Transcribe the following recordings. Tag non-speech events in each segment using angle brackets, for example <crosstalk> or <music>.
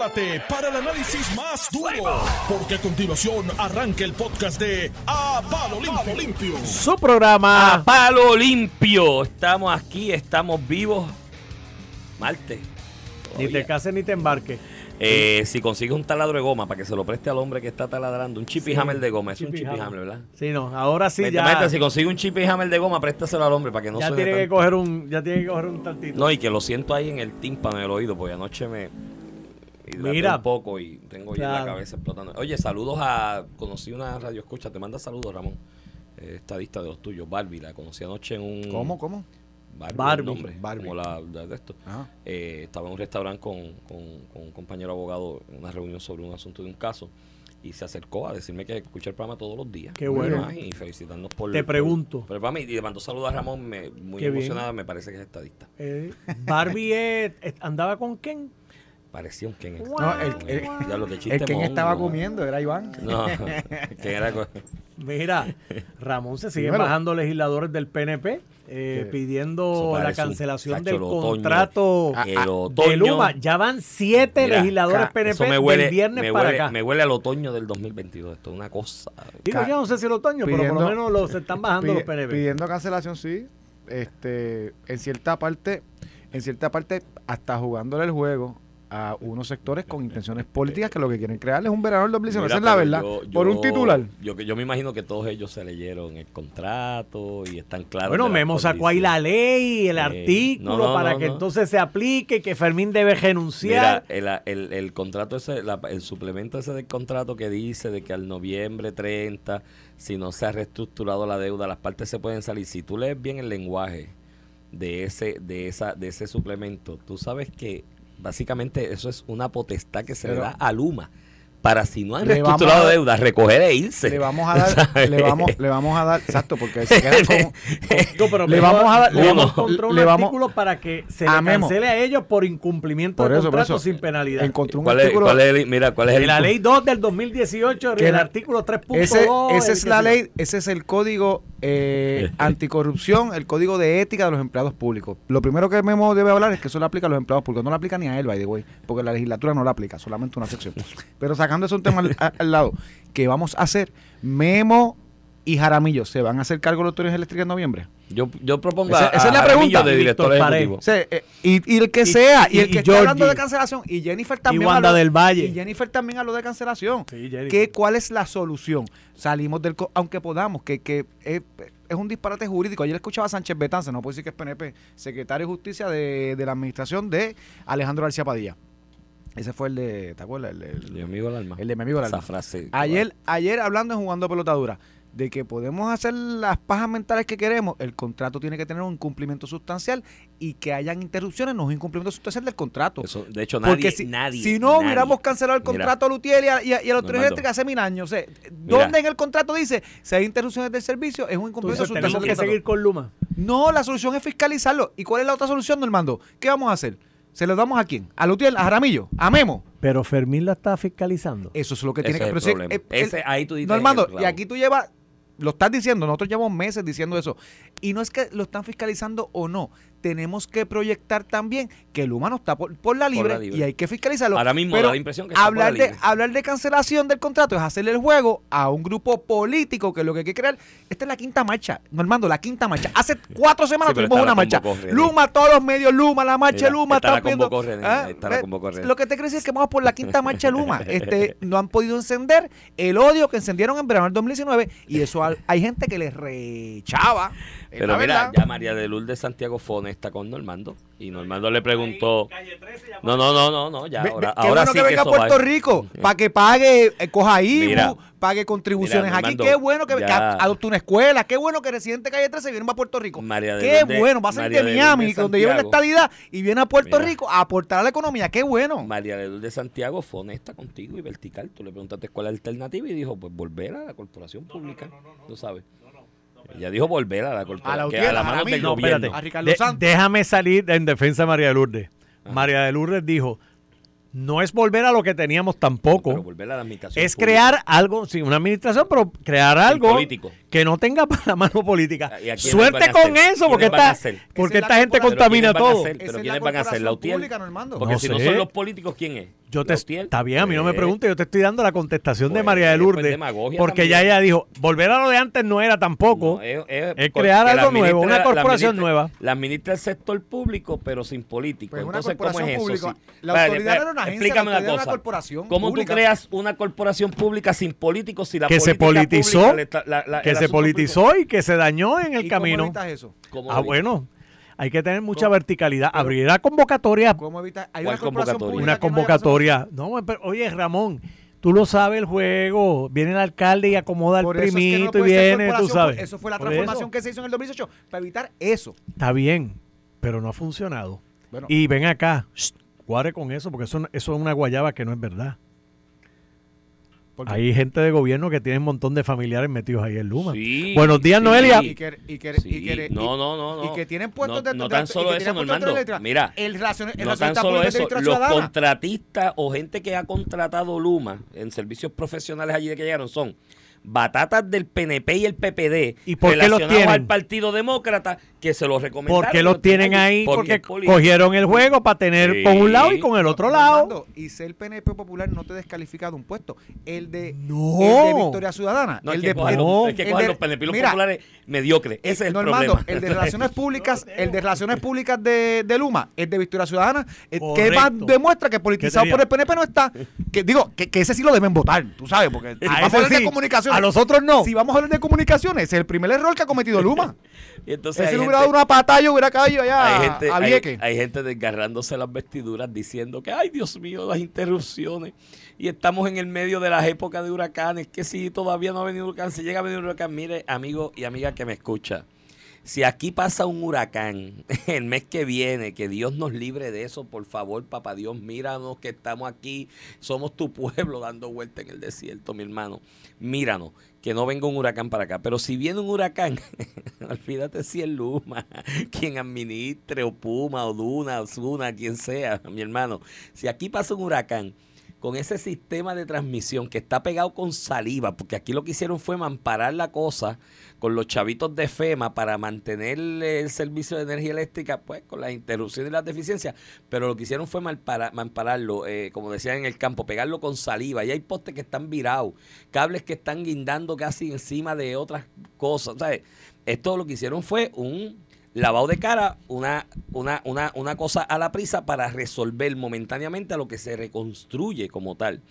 prepárate para el análisis más duro, porque a continuación arranca el podcast de A Palo Limpio. Limpio. Su programa. A palo limpio. Estamos aquí, estamos vivos. Marte. Ni te cases ni te embarques. Eh, si consigues un taladro de goma para que se lo preste al hombre que está taladrando, un chip y Sí, hammer de goma, es un chip y hammer. hammer, ¿verdad? Sí, no, ahora sí ya. si consigue un chip y hammer de goma, préstaselo al hombre para que no ya suene tiene que tanto. coger un, ya tiene que coger un tantito. No, y que lo siento ahí en el tímpano, en el oído, porque anoche me hidraté Mira. un poco y tengo ya la Claro. cabeza explotando. Oye, saludos a... Conocí una radio escucha, te manda saludos, Ramón. Eh, estadista de los tuyos, Barbie, la conocí anoche en un... ¿Cómo, cómo? Barbie, Barbie. nombre, Barbie. como la, la de esto. Ajá. Eh, estaba en un restaurante con, con- con un compañero abogado en una reunión sobre un asunto de un caso y se acercó a decirme que escucha el programa todos los días. Qué bueno. Y felicitarnos por... Te por- pregunto. por programa y le mandó saludos a Ramón, me- muy Qué bien. emocionada, me parece que es estadista. Eh, Barbie es- andaba con Ken. Parecía un Ken. No, el, el, Ya lo que chiste el mongo. estaba comiendo era Iván. No, <laughs> Ken era... co- Mira, Ramón se sigue Dímelo. bajando legisladores del PNP eh, pidiendo la un- cancelación del el otoño. contrato Ah, el de otoño... Luma. Ya van siete Mira, legisladores ca- PNP me huele, del viernes me, para acá. me huele al otoño del 2022. Esto es una cosa... Digo, yo no sé si el otoño, pero por lo menos los, se están bajando Pide- los PNP. Pidiendo cancelación, sí. Este, en cierta parte, en cierta parte, hasta jugándole el juego a unos sectores con intenciones políticas que lo que quieren crear es un verano del 2019. Mira, Esa es la verdad. yo- Por un titular. Yo, yo me imagino que todos ellos se leyeron el contrato y están claros. Bueno, Memo sacó ahí la ley, el Eh, artículo, no, no, para no, que no. entonces se aplique y que Fermín debe renunciar. Mira, el, el- el contrato ese, la- el suplemento ese del contrato que dice de que al noviembre 30, si no se ha reestructurado la deuda, las partes se pueden salir. Si tú lees bien el lenguaje de ese, de esa, de ese suplemento, tú sabes que básicamente eso es una potestad que se le da a Luma para si no han Le reestructurado deuda, recoger e irse. Le vamos a dar, <laughs> ¿Sabes? le vamos, le vamos a dar, exacto, porque se queda <laughs> con, No, pero le vamos a dar- le vamos un le vamos- artículo para que se le cancele a ellos por incumplimiento Por de eso, contrato eso. sin penalidad. encontró un ¿Cuál es, artículo. cuál es el- mira, cuál es el la ley 2 del 2018, Que el la- artículo 3.2. Ese, esa es la ley, ese es el código eh, <laughs> anticorrupción, el código de ética de los empleados públicos. Lo primero que Memo debe hablar es que eso le aplica a los empleados públicos, no le aplica ni a él, by the way, porque la legislatura no le aplica, solamente una sección. Pero sacando ese un tema al, al lado, ¿qué vamos a hacer? Memo y Jaramillo, ¿se van a hacer cargo de los autoridades eléctricas en noviembre? Yo, yo propongo Esa- a, esa es la pregunta, de director ejecutivo. O sea, eh, y, y el que Y- sea, y, y- el que y esté hablando de cancelación, y Jennifer también. Wanda habló- del Valle. Y Jennifer también habló de cancelación. Sí. ¿Qué, ¿Cuál es la solución? Salimos del... co- Aunque podamos, que, que es, es un disparate jurídico. Ayer escuchaba a Sánchez Betanza, no puedo decir que es PNP, secretario de Justicia de, de la administración de Alejandro García Padilla. Ese fue el de... ¿Te acuerdas? El, de- el- Mi amigo el alma. el de mi amigo el Esa alma. frase. Ayer, ayer hablando en Jugando Pelotadura, de que podemos hacer las pajas mentales que queremos, el contrato tiene que tener un incumplimiento sustancial y que hayan interrupciones no es un incumplimiento sustancial del contrato. Eso, de hecho, nadie, Porque si, nadie, si no nadie. hubiéramos cancelado el Mira. contrato a Lutiel y a, y a, y a la autoridad Normando. eléctrica hace mil años, o sea, ¿dónde en el contrato dice si hay interrupciones del servicio es un incumplimiento sustancial tenemos que seguir con Luma. No, la solución es fiscalizarlo. ¿Y cuál es la otra solución, Normando? ¿Qué vamos a hacer? ¿Se lo damos a quién? ¿A Lutiel? ¿A Jaramillo? ¿A Memo? Pero Fermín la está fiscalizando. Eso es lo que Ese tiene que es el pero si- problema. eh, el- Ese, ahí tú dices No, Armando, el clavo. y aquí tú llevas, lo estás diciendo, nosotros llevamos meses diciendo eso. Y no es que lo están fiscalizando o no. Tenemos que proyectar también que el humano está por, por la, libre la libre. y hay que fiscalizarlo. Ahora mismo Pero da la impresión que está por la hablar de, hablar de cancelación del contrato es hacerle el juego a un grupo político que lo que hay que crear. Esta es la quinta marcha, Normando, la quinta marcha. Hace cuatro semanas Sí, tuvimos una marcha. René. Luma, todos los medios, Luma, la marcha Mira, Luma. está René, ¿Ah? Lo que te decir es que vamos por la quinta marcha Luma. Este, <laughs> no han podido encender el odio que encendieron en verano del 2019 y eso hay gente que les rechava. Pero mira, ya María de Lourdes Santiago Fone está con Normando. Y Normando le preguntó. No, no, no, no, no. Ya, ahora, qué ahora bueno sí que venga a eso va. Puerto Rico para que pague, eh, coja IBU, pague contribuciones mira, aquí. Normando, Qué bueno que, adopte una escuela. Qué bueno que residente calle 13 viene para Puerto Rico. María de Qué Lourdes- bueno. Va a salir de Miami, donde lleva la estadidad, y viene a Puerto Mira. Rico a aportar a la economía. Qué bueno. María de Lourdes Santiago fue honesta contigo y vertical. Tú le preguntaste cuál es la alternativa y dijo, pues volver a la corporación pública. Tú sabes. Ella dijo volver a la A la corporación. que a la a mano del. No, gobierno. espérate. A Ricardo De- Santos. déjame salir en defensa de María de Lourdes. María de Lourdes dijo, no es volver a lo que teníamos tampoco. Pero volver a la administración es pública. crear algo, sí, una administración, pero crear algo político. que no tenga <laughs> para la mano política. ¿Y a quiénes Suerte van a con hacer? eso, porque ¿Quiénes van a esta, hacer? porque esta la gente contamina ¿quiénes van a todo. ¿Pero es quiénes la van a hacer? ¿La UTIEL? Porque No si no son los políticos, ¿quién es? Yo te, está bien, a mí no me Pues, pregunte, yo te estoy dando la contestación de Pues, María de pues, Lourdes. demagogia porque también. ya ella dijo, volver a lo de antes no era tampoco. No, es, es- es porque crear la algo nuevo, una la corporación administra- nueva. La administra el sector público, pero sin político. Pues Entonces, ¿cómo es eso? pública. Sí. La Vale, autoridad pues, era una agencia, Explícame la una cosa. una corporación ¿Cómo pública. tú creas una corporación pública sin políticos si la Que se política politizó, pública la- la- que se politizó y que se dañó en ¿Y el camino. Ah, bueno, hay que tener mucha ¿Cómo? verticalidad. Abrirá convocatoria, ¿Cómo evitas? Hay ¿Cuál una convocatoria? una convocatoria. No, pero, oye, Ramón, tú lo sabes el juego. Viene el alcalde y acomoda al Por eso es que no primito y viene, tú sabes. Eso fue la Por transformación eso. que se hizo en el 2018 para evitar eso. Está bien, pero no ha funcionado. Bueno, Y ven acá, shh, guarde con eso, porque eso, eso es una guayaba que no es verdad. Porque- Hay gente de gobierno que tiene un montón de familiares metidos ahí en Luma. Sí, Buenos días, sí. Noelia. y que, y que, Sí, y que- y- no, no, no, no. y que tienen puestos No- de no tan solo eso, Normando. Mira, el relacion- el No tan solo eso, los contratistas o gente que ha contratado Luma en servicios profesionales allí de que llegaron son batatas del PNP y el PPD ¿Y por qué los tienen? al Partido Demócrata que se los recomendaron. ¿Por qué los tienen ahí? Porque, cogieron el juego para tener Sí. con un lado y con el otro lado. Y ser PNP popular no te descalifica de un puesto. El de, No. el de Victoria Ciudadana. No, el de, cojan el- que el de- los PNP y los mira, populares mediocres. Ese es el problema. el de Relaciones <laughs> Públicas, el de Relaciones Públicas de, de Luma, el de Victoria Ciudadana, eh, que más demuestra que politizado por el PNP no está. Que digo, que, que ese sí lo deben votar, tú sabes, porque si <laughs> A vamos a ese de sí, comunicaciones. A los otros no. Si vamos a hablar de comunicaciones, es el primer error que ha cometido Luma. <laughs> Y entonces Ese hubiera dado una patada, hubiera caído allá hay gente, a hay- hay gente desgarrándose las vestiduras diciendo que, ay Dios mío, las interrupciones. Y estamos en el medio de las épocas de huracanes, que si todavía no ha venido huracán, si llega a venir huracán, mire, amigo y amiga que me escucha, si aquí pasa un huracán <laughs> el mes que viene, que Dios nos libre de eso, por favor, papá Dios, míranos que estamos aquí, somos tu pueblo <laughs> dando vuelta en el desierto, mi hermano. Míranos, que no venga un huracán para acá. Pero si viene un huracán, <laughs> olvídate si es Luma, quien administre, o Puma, o Duna, o Zuna, quien sea, mi hermano. Si aquí pasa un huracán, con ese sistema de transmisión que está pegado con saliva, porque aquí lo que hicieron fue mamparar la cosa con los chavitos de FEMA para mantener el servicio de energía eléctrica, pues con las interrupciones y las deficiencias, pero lo que hicieron fue malpara- mampararlo, eh, como decían en el campo, pegarlo con saliva. Y hay postes que están virados, cables que están guindando casi encima de otras cosas. ¿sabes? Esto lo que hicieron fue un lavado de cara, una, una, una, una cosa a la prisa para resolver momentáneamente a lo que se reconstruye como tal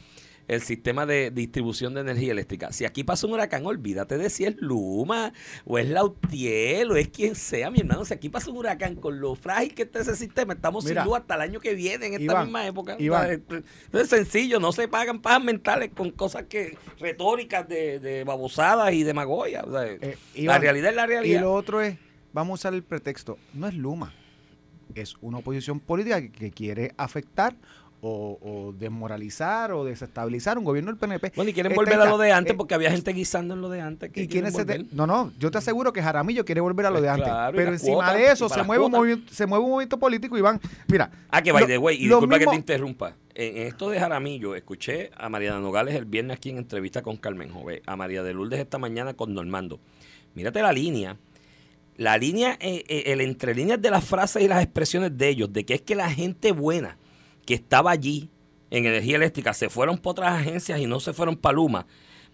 el sistema de distribución de energía eléctrica. Si aquí pasa un huracán, olvídate de si es Luma o es Lautiel o es quien sea, mi hermano. Si aquí pasa un huracán con lo frágil que está ese sistema, estamos Mira, sin luz hasta el año que viene, en esta Iván, misma época. Iván. Es, sencillo, no se pagan pajas mentales con cosas que retóricas de, de babosadas y demagogia. O sea, Eh, la realidad es la Y realidad. lo otro es, vamos a usar el pretexto, no es Luma, es una oposición política que, que quiere afectar o, o desmoralizar o desestabilizar un gobierno del PNP. Bueno, y quieren Esta volver a lo de antes eh, porque había gente guisando en lo de antes. que ¿Y quieren quién es ese? volver. No, no, yo te aseguro que Jaramillo quiere volver a lo Pues de antes. claro, y pero encima cuotas, de y eso se mueve, un cuotas. movimiento, se mueve un movimiento político, Iván. Mira. Ah, que by the way, y disculpa que te interrumpa. En, en esto de Jaramillo, escuché a Mariana Nogales el viernes aquí en entrevista con Carmen Jové, a María de Lourdes esta mañana con Normando. Mírate la línea. La línea, eh, eh, el entre líneas de las frases y las expresiones de ellos, de que es que la gente buena que estaba allí en energía eléctrica se fueron por otras agencias y no se fueron para Luma.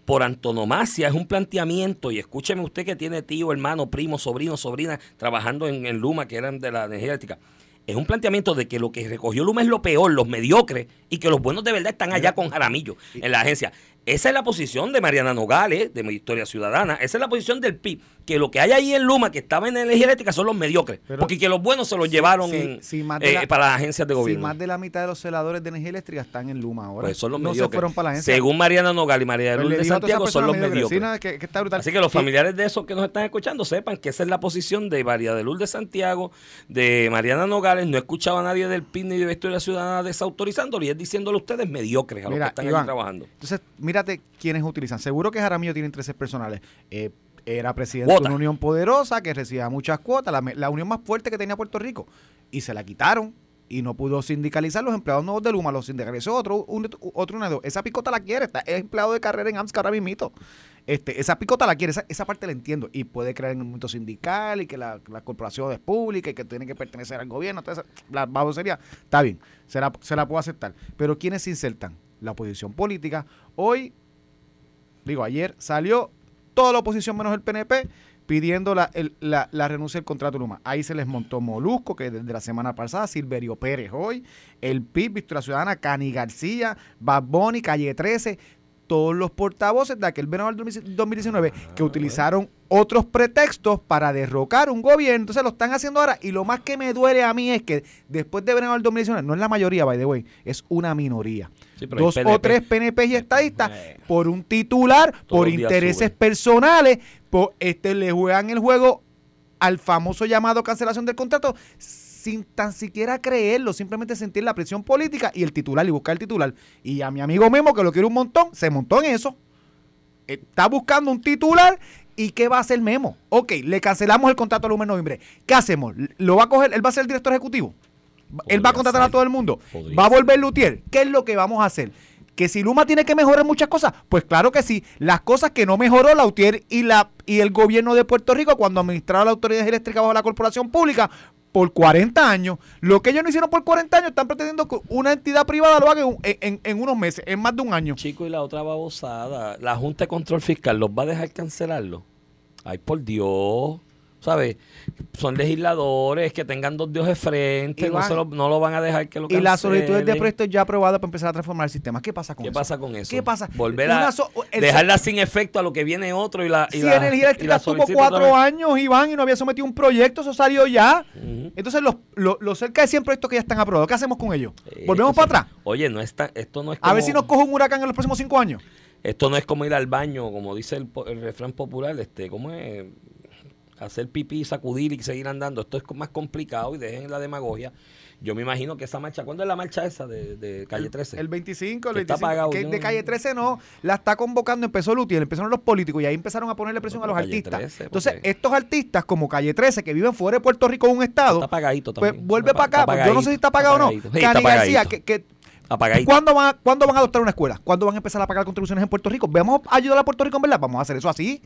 Por antonomasia es un planteamiento, y escúcheme usted que tiene tío, hermano, primo, sobrino, sobrina trabajando en, en Luma, que eran de la energía eléctrica. Es un planteamiento de que lo que recogió Luma es lo peor, los mediocres, y que los buenos de verdad están allá con Jaramillo en la agencia. Esa es la posición de Mariana Nogales, de Historia Ciudadana. Esa es la posición del PIB. Que lo que hay ahí en Luma, que estaba en energía eléctrica, son los mediocres. Pero- porque que los buenos se los llevaron en, de eh, la- para las agencias de Si gobierno. más de la mitad de los celadores de energía eléctrica están en Luma ahora. Pues son los no se mediocres. fueron para la agencia. Según Mariana Nogales y María de Pues esas Santiago, son los mediocres. Sí, no, que, que está brutal. Así que los familiares de esos que nos están escuchando sepan que esa es la posición de María de Lourdes Santiago, de Mariana Nogales. No he escuchado a nadie del PIN ni de Historia Ciudadana desautorizándolo y es diciéndole a ustedes mediocres a los Mira, que están Iván, aquí trabajando. Entonces, mírate quiénes utilizan. Seguro que Jaramillo tiene intereses personales. Eh, era presidente Cuota. de una unión poderosa que recibía muchas cuotas, la, unión más fuerte que tenía Puerto Rico. Y se la quitaron y no pudo sindicalizar los empleados nuevos de Luma, los sindicalizó otro, un, otro UNEDO. Esa picota la quiere, está, es empleado de carrera en AMSCA ahora mismito. Este, esa picota la quiere, esa, esa parte la entiendo. Y puede crear en un momento sindical y que la, la corporación es pública y que tiene que pertenecer al gobierno. Esa, la babosería, está bien, se la, se la puedo aceptar. Pero ¿quiénes se insertan? La oposición política. Hoy, digo, ayer salió toda la oposición menos el PNP pidiendo la, el- la, la renuncia del contrato Luma. Ahí se les montó Molusco, que desde la semana pasada, Silverio Pérez hoy, el PIB, Victoria Ciudadana, Cani García, Bad Calle 13, todos los portavoces de aquel verano del 2019 que utilizaron otros pretextos para derrocar un gobierno. Entonces lo están haciendo ahora. Y lo más que me duele a mí es que después de verano del 2019, no es la mayoría, by the way, es una minoría. Sí, Dos o tres PNP y estadistas por un titular, por intereses personales, por, este, le juegan el juego al famoso llamado cancelación del contrato sin tan siquiera creerlo, simplemente sentir la presión política y el titular y buscar el titular. Y a mi amigo Memo, que lo quiere un montón, se montó en eso. Está buscando un titular y ¿qué va a hacer Memo? Ok, le cancelamos el contrato al 1 de noviembre. ¿Qué hacemos? ¿Lo va a coger? ¿Él va a ser el director ejecutivo? ¿Él va a contratar a todo el mundo? Podría ¿Va a volver Lutier? ¿Qué es lo que vamos a hacer? Que si Luma tiene que mejorar muchas cosas, pues claro que sí. Las cosas que no mejoró Lautier y, la, y el gobierno de Puerto Rico cuando administraba la autoridad eléctrica bajo la corporación pública por 40 años. Lo que ellos no hicieron por 40 años están pretendiendo que una entidad privada lo haga en, en- unos meses, en más de un año. Chico, y la otra babosada. La Junta de Control Fiscal, ¿los va a dejar cancelarlo? Ay, por Dios. ¿Sabes? Son legisladores que tengan dos dioses frente, no, se lo, no lo van a dejar que lo Y cancelen. las solicitudes de proyecto ya aprobadas para empezar a transformar el sistema. ¿Qué pasa con ¿Qué eso? pasa con eso? ¿Qué pasa? Volver a so- el- dejarla sin efecto a lo que viene otro y la. Y Si la, Energía y Eléctrica solicita cuatro años, Iván, y no había sometido un proyecto, eso salió ya. Entonces, los, los, los cerca de 100 proyectos que ya están aprobados, ¿qué hacemos con ellos? Eh, ¿Volvemos para sí. atrás? Oye, no está, esto no es A ver como- si nos coge un huracán en los próximos cinco años. Esto no es como ir al baño, como dice el, el refrán popular, este, ¿cómo es? Hacer pipí, sacudir y seguir andando. Esto es más complicado y dejen la demagogia. Yo me imagino que esa marcha, ¿cuándo es la marcha esa de, de calle 13? El 25, el Que está 25, apagado, que yo de calle 13 no, la está convocando, empezó Lutier, empezaron los políticos y ahí empezaron a ponerle presión a los artistas. 13, Entonces, porque- estos artistas como Calle 13, que viven fuera de Puerto Rico, un estado, Está apagadito pues también. vuelve Está para acá. pues yo no sé si está apagado o no. Sí, está García, que, que- Apagadito. ¿cuándo, van a, ¿cuándo van a adoptar una escuela? ¿Cuándo van a empezar a pagar contribuciones en Puerto Rico? ¿Vamos a ayudar a Puerto Rico en verdad? Vamos a hacer eso así.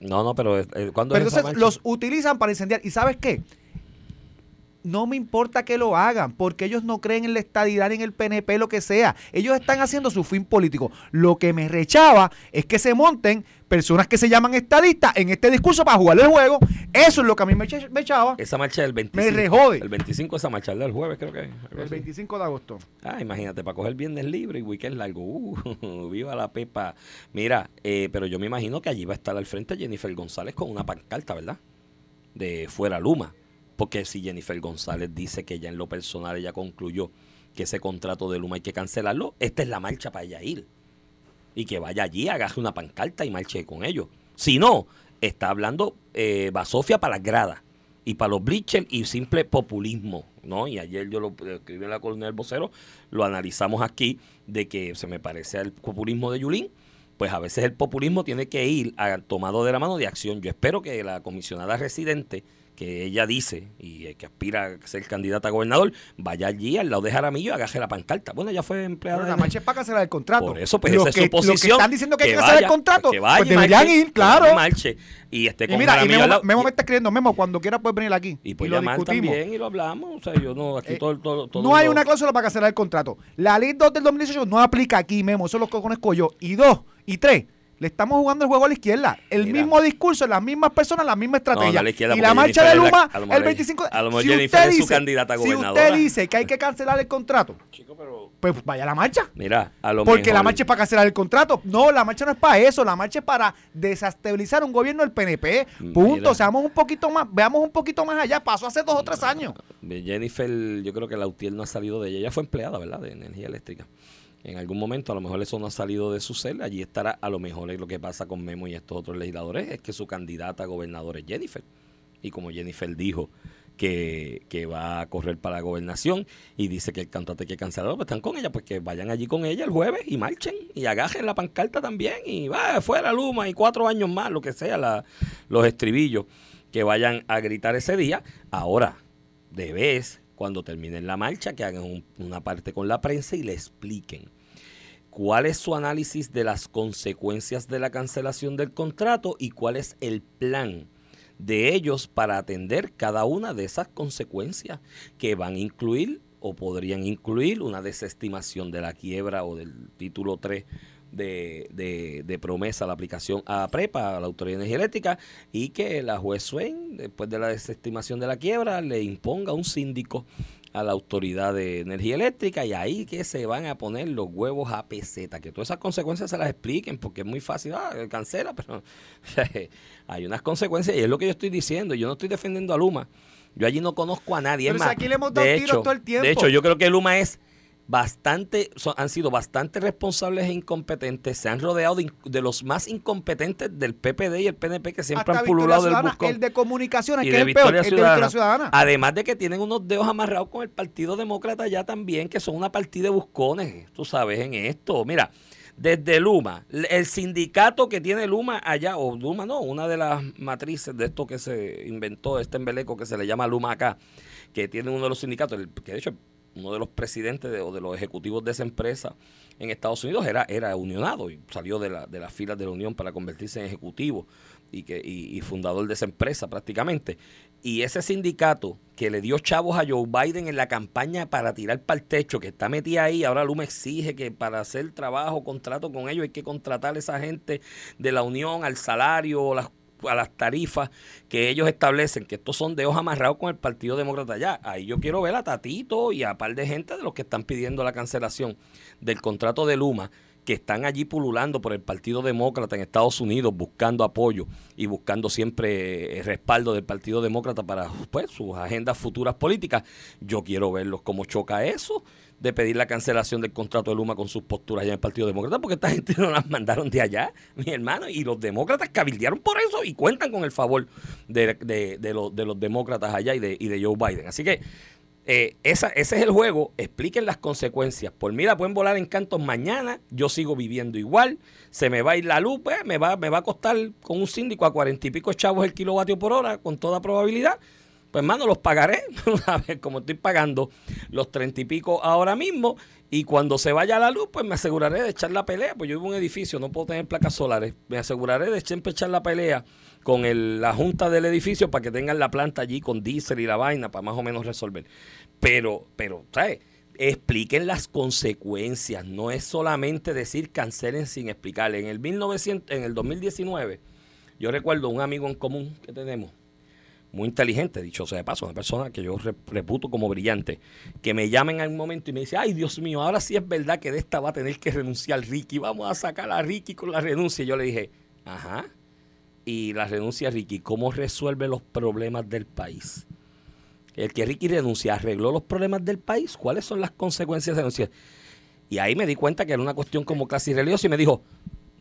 No, no, pero eh, ¿cuándo Pero es esa entonces los utilizan para incendiar. ¿Y sabes qué? No me importa que lo hagan, porque ellos no creen en la estadidad en el PNP, lo que sea. Ellos están haciendo su fin político. Lo que me rechava es que se monten personas que se llaman estadistas en este discurso para jugar el juego. Eso es lo que a mí me, echa- me echaba. Esa marcha del 25. rejode. El 25 esa marcha, el jueves creo que es. El así. 25 de agosto. Ah, imagínate, para coger viernes libre y weekend largo. Uh, <laughs> viva la pepa. Mira, eh, pero yo me imagino que allí va a estar al frente Jennifer González con una pancarta, ¿verdad? De fuera Luma. Porque si Jennifer González dice que ya en lo personal ella concluyó que ese contrato de Luma hay que cancelarlo, esta es la marcha para ella ir. Y que vaya allí, agarre una pancarta y marche con ellos. Si no, está hablando eh, Basofia para las gradas y para los bleachers y simple populismo, ¿no? Y ayer yo lo escribí en la columna del vocero, lo analizamos aquí, de que se me parece al populismo de Yulín, pues a veces el populismo tiene que ir a- tomado de la mano de acción. Yo espero que la comisionada residente, que ella dice y eh, que aspira a ser candidata a gobernador, vaya allí al lado de Jaramillo y agaje la pancarta. Bueno, ella fue empleada Pero la marcha es para cancelar el contrato. por eso, pues los esa es que, su posición. Los que están diciendo que, hay que cancelar el contrato, que vaya pues y deberían marche, ir, que claro. marche y esté Y con y Memo, me está escribiendo, Memo, cuando quiera puedes venir aquí. y pues lo discutimos. también y lo hablamos. O sea, yo no, aquí Eh, todo, todo, todo no hay una cláusula para cancelar el contrato. La ley 2 del 2018 no aplica aquí, Memo. Eso lo conozco yo. Y dos, y tres, le estamos jugando el juego a la izquierda. El Mira. mismo discurso, las mismas personas, la misma estrategia. No, la y la marcha Jennifer de la- Luma, a lo mejor el es- 25 a lo mejor si Jennifer usted es su dice- candidata a Si gobernadora. usted dice que hay que cancelar el contrato, pues vaya a la marcha. Mira, a lo Porque la marcha es para cancelar el contrato. No, la marcha no es para eso. La marcha es para desestabilizar un gobierno del PNP. Punto. Mira. Seamos un poquito más, veamos un poquito más allá. Pasó hace dos o tres años. De Jennifer, yo creo que la UTIEL no ha salido de ella. Ella fue empleada, ¿verdad? De energía eléctrica. En algún momento, a lo mejor eso no ha salido de su cel. Allí estará, a lo mejor lo que pasa con Memo y estos otros legisladores, es que su candidata a gobernador es Jennifer. Y como Jennifer dijo que, va a correr para la gobernación y dice que el cantate hay que cancelarlo, pues están con ella, pues que vayan allí con ella el jueves y marchen y agajen la pancarta también y va, fuera Luma y cuatro años más, lo que sea, los estribillos que vayan a gritar ese día. Ahora, de vez, cuando terminen la marcha, que hagan un- una parte con la prensa y le expliquen cuál es su análisis de las consecuencias de la cancelación del contrato y cuál es el plan de ellos para atender cada una de esas consecuencias que van a incluir o podrían incluir una desestimación de la quiebra o del título 3 de, de, de, promesa la aplicación a PREPA, a la Autoridad de Energía Eléctrica, y que la juez Swain, después de la desestimación de la quiebra, le imponga un síndico a la Autoridad de Energía Eléctrica y ahí que se van a poner los huevos a peseta, que todas esas consecuencias se las expliquen, porque es muy fácil, ah, cancela, pero <laughs> hay unas consecuencias y es lo que yo estoy diciendo, yo no estoy defendiendo a Luma, yo allí no conozco a nadie. Pero es más, si aquí le hemos dado de tiros hecho, todo el tiempo. De hecho, yo creo que Luma es bastante, son- han sido bastante responsables e incompetentes, se han rodeado de, de los más incompetentes del PPD y el PNP que siempre Hasta han pululado del buscón. el de comunicaciones, y que de es el peor, Victoria el de Ciudadana. Victoria Ciudadana. Además de que tienen unos dedos amarrados con el Partido Demócrata ya también, que son una partida de buscones, tú sabes, en esto. Mira, desde Luma, el sindicato que tiene Luma allá, o Luma no, una de las matrices de esto que se inventó, este embeleco que se le llama Luma acá, que tiene uno de los sindicatos, el- que de hecho uno de los presidentes de- o de los ejecutivos de esa empresa en Estados Unidos era, era unionado y salió de, la, de las filas de la Unión para convertirse en ejecutivo y, que, y, fundador de esa empresa prácticamente. Y ese sindicato que le dio chavos a Joe Biden en la campaña para tirar para el techo, que está metida ahí, ahora Luma exige que para hacer trabajo, contrato con ellos, hay que contratar a esa gente de la Unión al salario, las a las tarifas que ellos establecen, que estos son dedos amarrados con el Partido Demócrata ya. Ahí yo quiero ver a Tatito y a par de gente de los que están pidiendo la cancelación del contrato de Luma, que están allí pululando por el Partido Demócrata en Estados Unidos, buscando apoyo y buscando siempre eh, respaldo del Partido Demócrata para pues, sus agendas futuras políticas. Yo quiero verlos cómo choca eso de pedir la cancelación del contrato de Luma con sus posturas allá en el Partido Demócrata, porque esta <laughs> gente no las mandaron de allá, mi hermano, y los demócratas cabildearon por eso y cuentan con el favor de, de- de de los demócratas allá y de, y de Joe Biden. Así que eh, esa, ese es el juego, expliquen las consecuencias. Por mira, pueden volar en cantos mañana, yo sigo viviendo igual, se me va a ir la luz, pues, me, va, me va a costar con un síndico a cuarenta y pico chavos el kilovatio por hora, con toda probabilidad. Pues hermano, los pagaré, <laughs> como estoy pagando los treinta y pico ahora mismo, y cuando se vaya la luz, pues me aseguraré de echar la pelea, pues yo vivo en un edificio, no puedo tener placas solares, me aseguraré de siempre echar la pelea con la junta del edificio para que tengan la planta allí con diésel y la vaina para más o menos resolver. Pero, pero, ¿sabes? Expliquen las consecuencias, no es solamente decir cancelen sin explicarle. En el 1900, en el 2019, yo recuerdo un amigo en común que tenemos, muy inteligente, dicho sea de paso, una persona que yo re- reputo como brillante, que me llama en algún momento y me dice, ay Dios mío, ahora sí es verdad que de esta va a tener que renunciar Ricky, vamos a sacar a Ricky con la renuncia. Y yo le dije, ajá, y la renuncia Ricky, ¿cómo resuelve los problemas del país? El que Ricky renuncia, ¿arregló los problemas del país? ¿Cuáles son las consecuencias de renunciar? Y ahí me di cuenta que era una cuestión como casi religiosa y me dijo,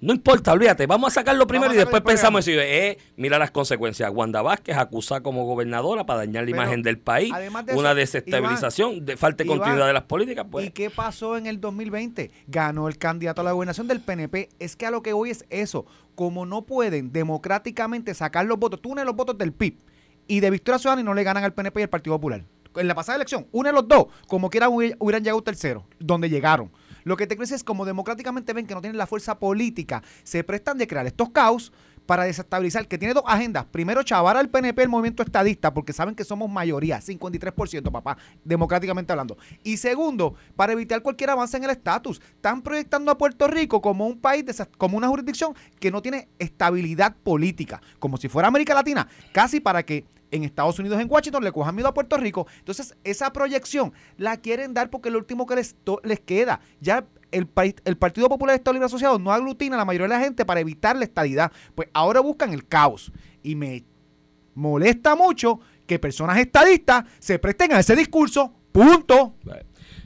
no importa, olvídate, vamos a sacarlo primero Vamos y después pensamos y yo, eh, mira las consecuencias. Wanda Vázquez acusa como gobernadora para dañar la Pero, imagen del país, de una eso, desestabilización, de falta de Iván, continuidad de las políticas, pues. ¿Y qué pasó en el 2020? Ganó el candidato a la gobernación del PNP. Es que a lo que voy es eso. Como no pueden democráticamente sacar los votos, tú unes los votos del PIB y de Victoria Ciudadana y no le ganan al PNP y al Partido Popular. En la pasada elección, une los dos, como quiera hubi- hubieran llegado tercero, donde llegaron. Lo que te crees es como democráticamente ven que no tienen la fuerza política, se prestan de crear estos caos para desestabilizar, que tiene dos agendas. Primero, chavar al PNP el movimiento estadista, porque saben que somos mayoría, 53%, papá, democráticamente hablando. Y segundo, para evitar cualquier avance en el estatus. Están proyectando a Puerto Rico como un país, como una jurisdicción que no tiene estabilidad política, como si fuera América Latina, casi para que en Estados Unidos, en Washington, le cojan miedo a Puerto Rico. Entonces, esa proyección la quieren dar porque es lo último que les, les queda. Ya el, el Partido Popular de Estado Libre Asociado no aglutina a la mayoría de la gente para evitar la estadidad. Pues ahora buscan el caos. Y me molesta mucho que personas estadistas se presten a ese discurso. Punto.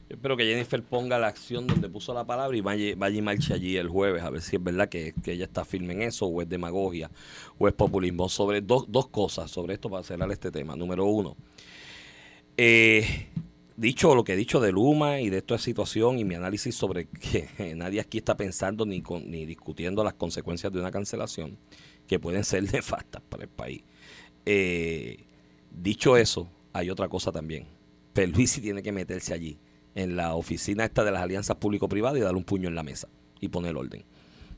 Espero que Jennifer ponga la acción donde puso la palabra y vaya, vaya y marche allí el jueves a ver si es verdad que, que ella está firme en eso o es demagogia o es populismo. Sobre dos, dos cosas sobre esto para cerrar este tema. Número uno, eh, dicho lo que he dicho de Luma y de esta situación y mi análisis sobre que <laughs> nadie aquí está pensando ni, con- ni discutiendo las consecuencias de una cancelación que pueden ser <laughs> nefastas para el país. Eh, dicho eso, hay otra cosa también. Perluisi tiene que meterse allí en la oficina esta de las alianzas público-privadas y darle un puño en la mesa y poner orden.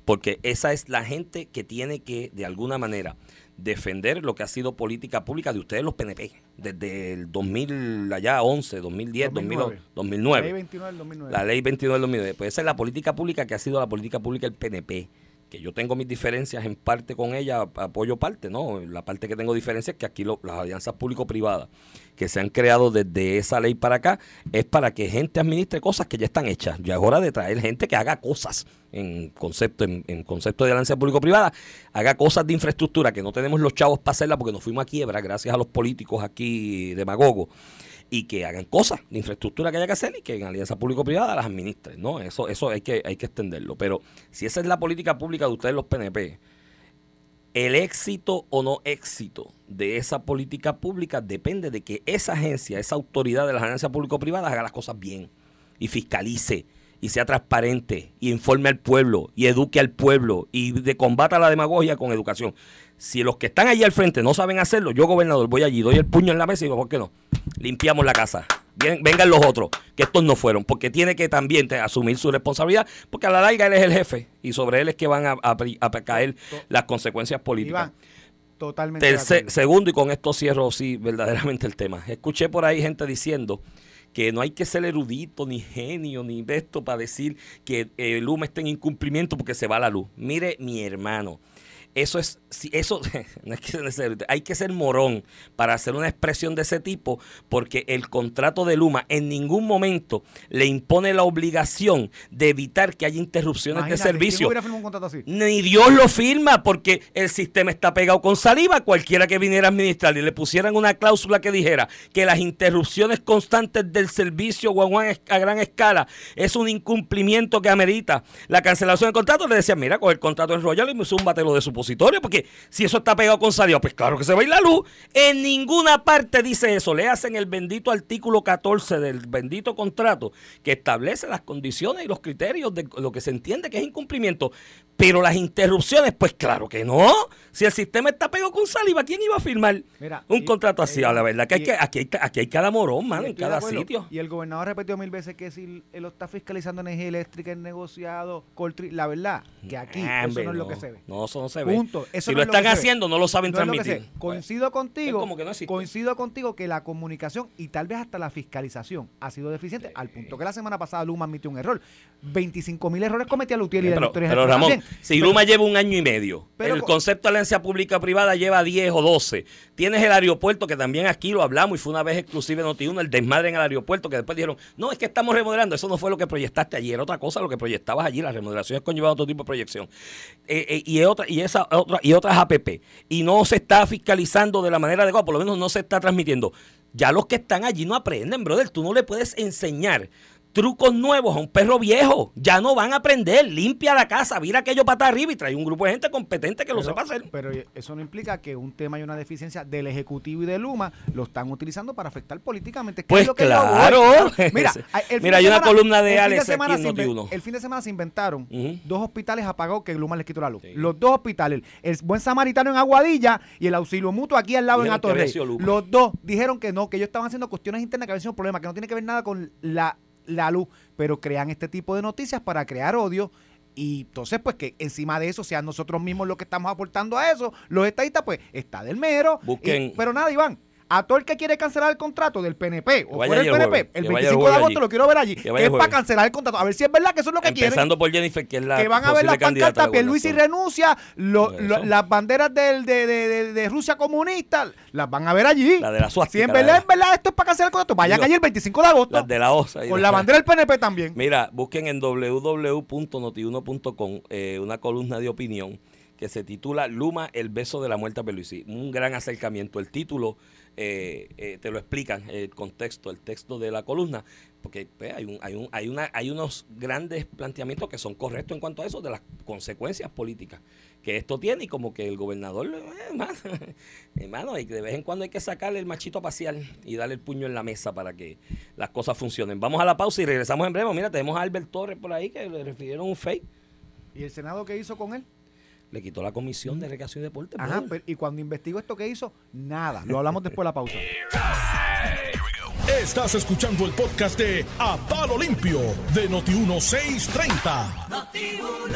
Porque esa es la gente que tiene que, de alguna manera, defender lo que ha sido política pública de ustedes los PNP, desde el 2000, allá 11, 2010, 2009. 2009. La ley 29 del 2009. La ley 29 del 2009. Pues esa es la política pública que ha sido la política pública del PNP. Que yo tengo mis diferencias en parte con ella, apoyo parte, ¿no? La parte que tengo diferencias es que aquí las alianzas público-privadas que se han creado desde esa ley para acá es para que gente administre cosas que ya están hechas. Ya es hora de traer gente que haga cosas en concepto, en concepto de alianza público-privada, haga cosas de infraestructura que no tenemos los chavos para hacerla porque nos fuimos a quiebra gracias a los políticos aquí demagogos y que hagan cosas de infraestructura que haya que hacer y que en alianza público-privada las administren, ¿no? Eso, eso hay que, hay que extenderlo. Pero si esa es la política pública de ustedes los PNP, el éxito o no éxito de esa política pública depende de que esa agencia, esa autoridad de las agencias público-privadas haga las cosas bien y fiscalice y sea transparente y informe al pueblo y eduque al pueblo y de combata la demagogia con educación. Si los que están allí al frente no saben hacerlo, yo gobernador voy allí, doy el puño en la mesa y digo, ¿por qué no? Limpiamos la casa. Bien, vengan los otros, que estos no fueron, porque tiene que también te- asumir su responsabilidad, porque a la larga él es el jefe y sobre él es que van a, a- a caer las consecuencias políticas. Iván, totalmente. Tercer- segundo, y con esto cierro sí verdaderamente el tema. Escuché por ahí gente diciendo que no hay que ser erudito, ni genio, ni de esto para decir que eh, el Luma está en incumplimiento porque se va la luz. Mire, mi hermano, eso es, si eso, <laughs> no es que erudito, hay que ser morón para hacer una expresión de ese tipo, porque el contrato de Luma en ningún momento le impone la obligación de evitar que haya interrupciones Imagínate, de ¿quién servicio. hubiera firmado un contrato así? Ni Dios lo firma porque el sistema está pegado con saliva. Cualquiera que viniera a administrar y le pusieran una cláusula que dijera que las interrupciones constantes del servicio a, gran escala es un incumplimiento que amerita la cancelación del contrato, le decían, mira, con el contrato en Royal y zúmbatelo de supositorio, porque si eso está pegado con saliva, pues claro que se va a ir la luz. En ninguna parte dice eso. Le hacen el bendito artículo 14 del bendito contrato que establece las condiciones y los criterios de lo que se entiende que es incumplimiento. Pero las interrupciones, pues claro que no. Si el sistema está pegado con saliva, ¿quién iba a firmar Mira, un y- contrato así? y- A la verdad que, hay que aquí, hay, aquí hay cada morón, mano, en cada sitio. Y el gobernador repetió mil veces que si él lo está fiscalizando energía eléctrica, el negociado, Coltri, la verdad, que aquí Ah, eso hombre, no es lo que se ve. No, eso no se ve. Punto. Eso si no lo es lo están haciendo, no lo saben No lo transmitir. Coincido contigo. es como que no existe. coincido contigo que la comunicación y tal vez hasta la fiscalización ha sido deficiente al punto que la semana pasada Luma admitió un error. 25 mil errores cometía Lutier y la pero, Victoria pero, Ramón, también. si Pero- Luma lleva un año y medio, Pero el co- concepto de alianza pública-privada lleva 10 o 12, tienes el aeropuerto, que también aquí lo hablamos y fue una vez exclusive Noti1, el desmadre en el aeropuerto, que después dijeron, no, es que estamos remodelando, eso no fue lo que proyectaste ayer, otra cosa lo que proyectabas allí, las remodelaciones conllevaban otro tipo de proyección. Eh, eh, y, otra, y, esa, y otras APP, y no se está fiscalizando de la manera adecuada, por lo menos no se está transmitiendo. Ya los que están allí no aprenden, brother, tú no le puedes enseñar trucos nuevos a un perro viejo. Ya no van a aprender. Limpia la casa, vira aquello para arriba y trae un grupo de gente competente que lo sepa hacer. Pero eso no implica que un tema y una deficiencia del Ejecutivo y de Luma lo están utilizando para afectar políticamente. Pues lo que claro. <laughs> Mira, el Mira, hay una columna de Alex semana aquí en se inven- Noti1. El fin de semana se inventaron dos hospitales apagados que Luma les quitó la luz. Sí. Los dos hospitales, el Buen Samaritano en Aguadilla y el Auxilio Mutuo aquí al lado en Atorrey. Los dos dijeron que no, que ellos estaban haciendo cuestiones internas, que había sido un problema, que no tiene que ver nada con la, la luz, pero crean este tipo de noticias para crear odio. Y entonces, pues que encima de eso sean nosotros mismos los que estamos aportando a eso, los estadistas, pues está del mero. Busquen- Y- pero nada, Iván, a todo el que quiere cancelar el contrato del PNP o fuera el PNP, jueves, el que vaya el 25 de agosto allí. lo quiero ver allí, Que es para cancelar el contrato. A ver si es verdad que eso es lo que quieren Empezando por Jennifer, que es la que van a ver las pancartas, Pierluisi renuncia, lo- Por lo- eso. las banderas del- de, de- de- de Rusia comunista, las van a ver allí. La de la suástica, Si en verdad, la- en verdad esto es para cancelar el contrato, vayan allí el 25 de agosto Las de la OSA. con la bandera del PNP también. Mira, busquen en www.notiuno.com eh, una columna de opinión que se titula Luma, el beso de la muerte a Peluisi. Un gran acercamiento. El título eh, eh, te lo explican, el contexto, el texto de la columna, porque pues, hay, un, hay, un, hay, una, hay unos grandes planteamientos que son correctos en cuanto a eso, de las consecuencias políticas que esto tiene y como que el gobernador, eh, hermano, <laughs> hermano, y de vez en cuando hay que sacarle el machito a y darle el puño en la mesa para que las cosas funcionen. Vamos a la pausa y regresamos en breve. Mira, tenemos a Albert Torres por ahí que le refirieron un fake. ¿Y el Senado qué hizo con él? Le quitó la comisión de recreación y deporte. Ajá, pero- y cuando investigó esto, ¿qué hizo? Nada. Lo hablamos después de la pausa. Estás escuchando el podcast de A Palo Limpio de Noti1630.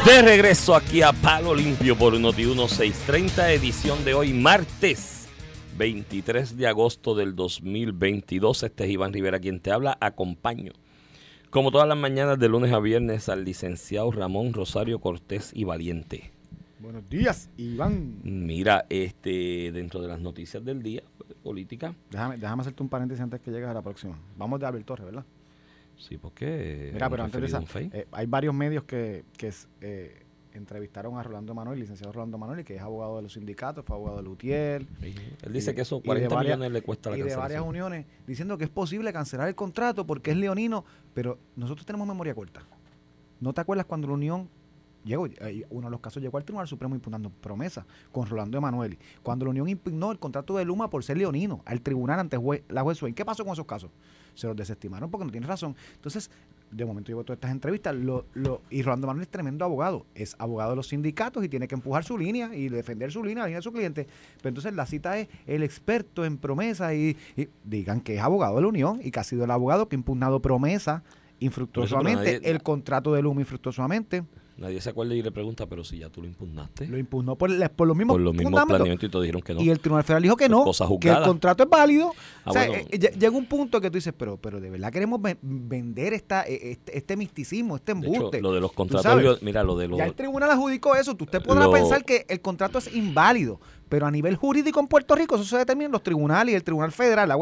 De regreso aquí a Palo Limpio por Noti 1630, edición de hoy, martes 23 de agosto del 2022. Este es Iván Rivera quien te habla. Acompaño, como todas las mañanas de lunes a viernes, al licenciado Ramón Rosario Cortés y Valiente. Buenos días, Iván. Mira, este, dentro de las noticias del día, política. Déjame, déjame hacerte un paréntesis antes que llegues a la próxima. Vamos de Abel Torres, ¿verdad? Sí, porque. Mira, pero antes de esa, eh, hay varios medios que, eh, entrevistaron a Rolando Manuel, licenciado Rolando Manuel, que es abogado de los sindicatos, fue abogado de Lutiel. Él dice que de 40 varias- millones le cuesta la y de varias uniones diciendo que es posible cancelar el contrato porque es leonino, pero nosotros tenemos memoria corta. ¿No te acuerdas cuando la unión llegó, uno de los casos llegó al Tribunal Supremo impugnando promesa con Rolando Emanueli? Cuando la unión impugnó el contrato de Luma por ser leonino al tribunal ante la juez Swain. ¿Qué pasó con esos casos? Se los desestimaron porque no tiene razón. Entonces, de momento llevo todas estas entrevistas lo, lo, y Rolando Manuel es tremendo abogado. Es abogado de los sindicatos y tiene que empujar su línea y defender su línea, la línea de su cliente. Pero entonces la cita es el experto en promesa y, y digan que es abogado de la Unión y que ha sido el abogado que ha impugnado promesa infructuosamente, nadie- el contrato de Luma infructuosamente. Nadie se acuerda y le pregunta, pero si ya tú lo impugnaste. Lo impugnó por, por los mismos por los mismos y todos dijeron que no. Y el Tribunal Federal dijo que no, que el contrato es válido. Ah, o sea, bueno. eh, lle- llega un punto que tú dices, pero, pero de verdad queremos ve- vender esta, eh, este, este misticismo, este de hecho, embuste. lo de los ¿Tú contratos, yo- mira, lo de los... Ya el tribunal adjudicó eso. Usted podrá Lo- pensar que el contrato es inválido, pero a nivel jurídico en Puerto Rico eso se determina en los tribunales y el Tribunal Federal, la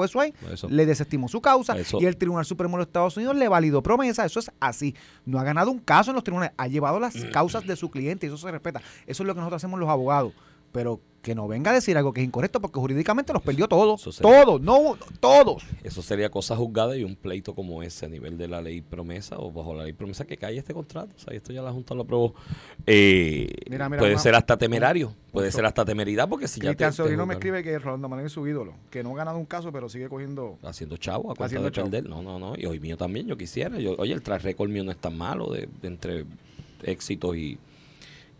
Eso. le desestimó su causa Eso. y el Tribunal Supremo de los Estados Unidos le validó promesa. Eso es así. No ha ganado un caso en los tribunales, ha llevado las causas de su cliente y eso se respeta. Eso es lo que nosotros hacemos los abogados. Pero que no venga a decir algo que es incorrecto porque jurídicamente los perdió todos. Sería- Todos, no uno, todos. Eso sería cosa juzgada y un pleito como ese a nivel de la ley promesa o bajo la ley promesa que cae este contrato. O sea, esto ya la Junta lo aprobó. Eh, Mira, mira, puede una- ser hasta temerario, puede ser hasta temeridad porque si ya te, Cristian te Sobrino me escribe que Rolando Manuel es su ídolo, que no ha ganado un caso, pero sigue cogiendo haciendo chavo a cuenta de chavo. perder. No, no, no. Y hoy mío también, yo quisiera. Yo, oye, el track record mío no es tan malo de, de entre éxitos y,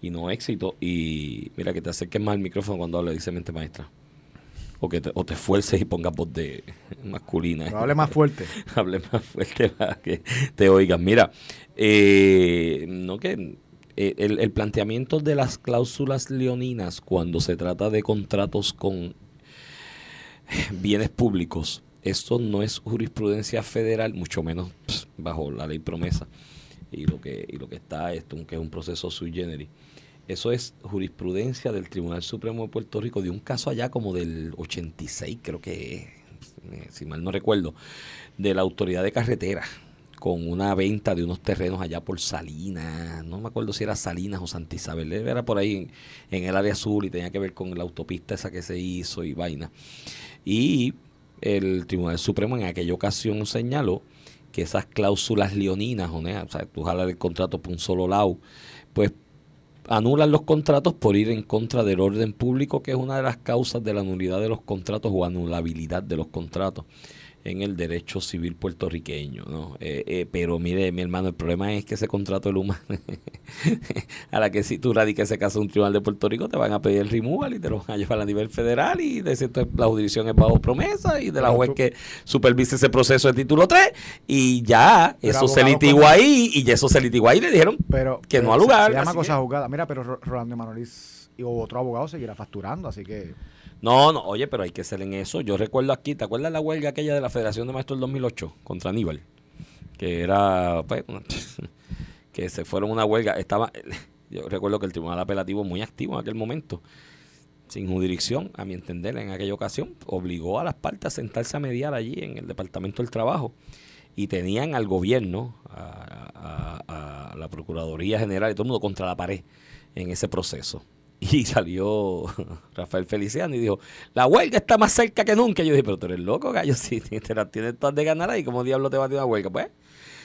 y no éxitos. Y mira, que te acerques más al micrófono cuando hable, dice mente maestra. O que te, o te esfuerces y pongas voz de masculina. Pero hable más fuerte. <laughs> hable más fuerte para que te oigan. Mira, eh, no que eh, el, el planteamiento de las cláusulas leoninas cuando se trata de contratos con bienes públicos, esto no es jurisprudencia federal, mucho menos pss, bajo la ley promesa y lo que y lo que está esto, que es un proceso sui generis. Eso es jurisprudencia del Tribunal Supremo de Puerto Rico de un caso allá como del 86, creo que es, si mal no recuerdo, de la autoridad de carretera con una venta de unos terrenos allá por Salinas, no me acuerdo si era Salinas o Santa Isabel, era por ahí en, en el área azul y tenía que ver con la autopista esa que se hizo y vaina. Y el Tribunal Supremo en aquella ocasión señaló que esas cláusulas leoninas, o sea, tú jalas el contrato por un solo lado, pues anulan los contratos por ir en contra del orden público, que es una de las causas de la nulidad de los contratos o anulabilidad de los contratos en el derecho civil puertorriqueño, ¿no? Eh, eh, pero mire, mi hermano, el problema es que ese contrato de Luma, <laughs> a la que si tú radiques ese caso en un tribunal de Puerto Rico, te van a pedir el removal y te lo van a llevar a nivel federal y de cierto la jurisdicción es bajo promesa y de la juez que supervise ese proceso de título 3 y ya Pero eso se litigó ahí y ya eso se litigó ahí y le dijeron pero que no pero ha se- lugar. Se llama cosa que- juzgada. Mira, pero Ro- Rolando Emanuelis y otro abogado seguirá facturando, así que No, no, oye, pero hay que ser en eso. Yo recuerdo aquí, ¿te acuerdas la huelga aquella de la Federación de Maestros del 2008 contra Aníbal? Que era, pues, <laughs> que se fueron una huelga. Estaba, <laughs> yo recuerdo que el Tribunal Apelativo muy activo en aquel momento, sin jurisdicción, a mi entender, en aquella ocasión, obligó a las partes a sentarse a mediar allí en el Departamento del Trabajo y tenían al gobierno, a, a- a la Procuraduría General y todo el mundo contra la pared en ese proceso. Y salió <laughs> Rafael Feliciano y dijo, la huelga está más cerca que nunca. Yo dije, pero tú eres loco, gallo, <laughs> si te la tienes todas de ganar ahí, ¿cómo diablo te va a tirar una huelga? Pues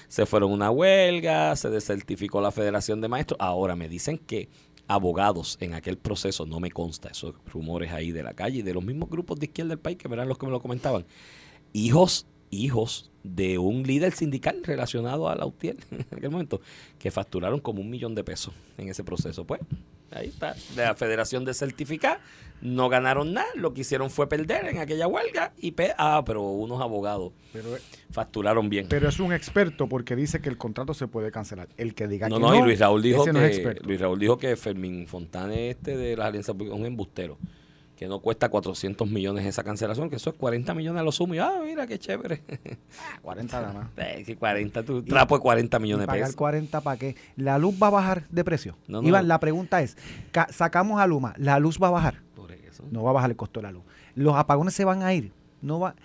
se fueron una huelga, se desertificó la Federación de Maestros. Ahora me dicen que abogados en aquel proceso, no me consta, esos rumores ahí de la calle y de los mismos grupos de izquierda del país que eran los que me lo comentaban, hijos, hijos de un líder sindical relacionado a la UTIEL <laughs> en aquel momento, que facturaron como un millón de pesos en ese proceso. Pues Ahí está. De la Federación de Certificar. No ganaron nada. Lo que hicieron fue perder en aquella huelga. Y pe- ah, pero unos abogados Pero, facturaron bien. pero es un experto porque dice que el contrato se puede cancelar. El que diga no, que no, y Luis Raúl dijo no que. Luis Raúl dijo que Fermín Fontane este de la Alianza Pública es un embustero. Que no cuesta 400 millones esa cancelación, que eso es 40 millones a lo sumo. Y, ah, mira qué chévere. <laughs> 40 nada más. Que 40, tu trapo de 40 millones ¿Y de pagar pesos. 40 para qué? ¿La luz va a bajar de precio? No, no. Iván, la pregunta es, ca- sacamos a Luma, ¿la luz va a bajar? Por eso. No va a bajar el costo de la luz. Los apagones se van a ir. No va,